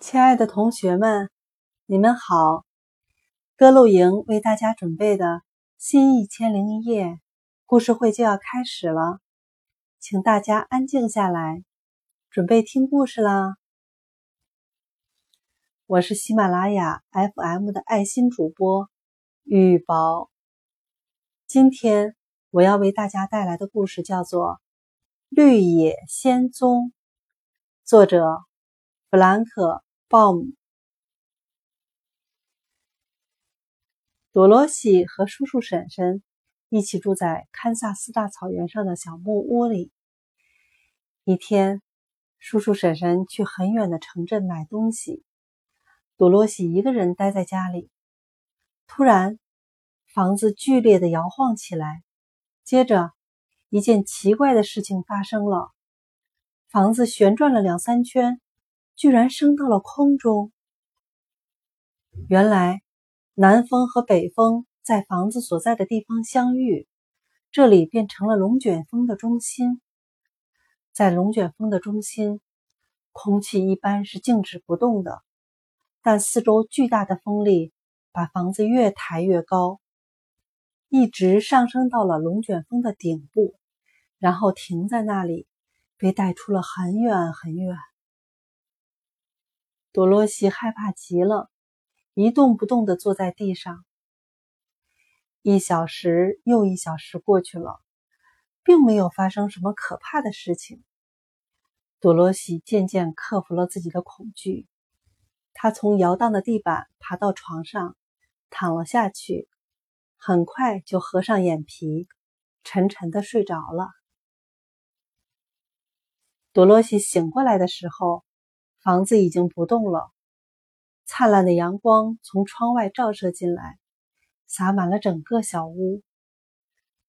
亲爱的同学们，你们好！歌露营为大家准备的新《一千零一夜》故事会就要开始了，请大家安静下来，准备听故事啦！我是喜马拉雅 FM 的爱心主播玉宝，今天我要为大家带来的故事叫做《绿野仙踪》，作者弗兰克。鲍姆、多罗西和叔叔婶婶一起住在堪萨斯大草原上的小木屋里。一天，叔叔婶婶去很远的城镇买东西，多罗西一个人待在家里。突然，房子剧烈的摇晃起来，接着，一件奇怪的事情发生了：房子旋转了两三圈。居然升到了空中。原来，南风和北风在房子所在的地方相遇，这里变成了龙卷风的中心。在龙卷风的中心，空气一般是静止不动的，但四周巨大的风力把房子越抬越高，一直上升到了龙卷风的顶部，然后停在那里，被带出了很远很远。多罗西害怕极了，一动不动地坐在地上。一小时又一小时过去了，并没有发生什么可怕的事情。多罗西渐渐克服了自己的恐惧，他从摇荡的地板爬到床上，躺了下去，很快就合上眼皮，沉沉的睡着了。多罗西醒过来的时候。房子已经不动了，灿烂的阳光从窗外照射进来，洒满了整个小屋。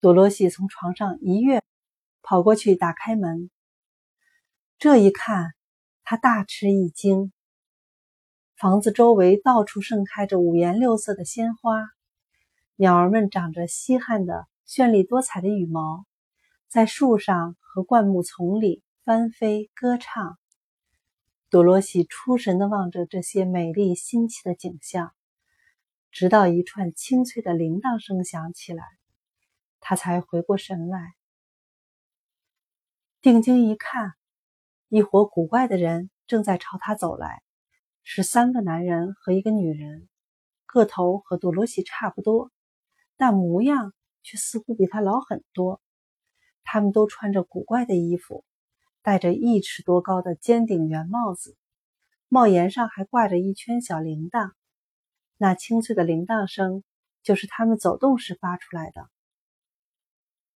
多罗西从床上一跃，跑过去打开门。这一看，他大吃一惊。房子周围到处盛开着五颜六色的鲜花，鸟儿们长着稀罕的、绚丽多彩的羽毛，在树上和灌木丛里翻飞歌唱。多罗西出神地望着这些美丽新奇的景象，直到一串清脆的铃铛声响起来，他才回过神来。定睛一看，一伙古怪的人正在朝他走来，是三个男人和一个女人，个头和多罗西差不多，但模样却似乎比他老很多。他们都穿着古怪的衣服。戴着一尺多高的尖顶圆帽子，帽檐上还挂着一圈小铃铛。那清脆的铃铛声就是他们走动时发出来的。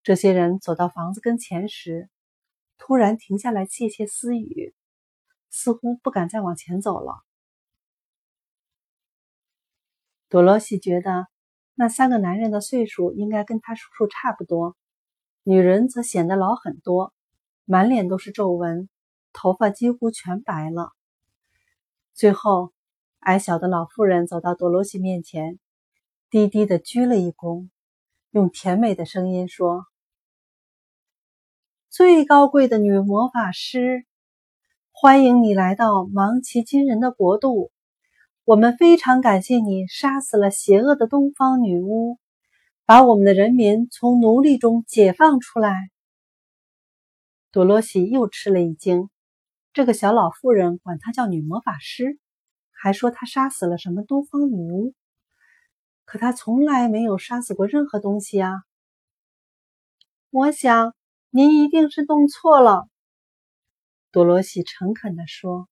这些人走到房子跟前时，突然停下来窃窃私语，似乎不敢再往前走了。多罗西觉得那三个男人的岁数应该跟他叔叔差不多，女人则显得老很多。满脸都是皱纹，头发几乎全白了。最后，矮小的老妇人走到多罗西面前，低低的鞠了一躬，用甜美的声音说：“最高贵的女魔法师，欢迎你来到芒奇金人的国度。我们非常感谢你杀死了邪恶的东方女巫，把我们的人民从奴隶中解放出来。”多罗西又吃了一惊，这个小老妇人管她叫女魔法师，还说她杀死了什么东方女巫，可她从来没有杀死过任何东西啊！我想您一定是弄错了。多罗西诚恳地说：“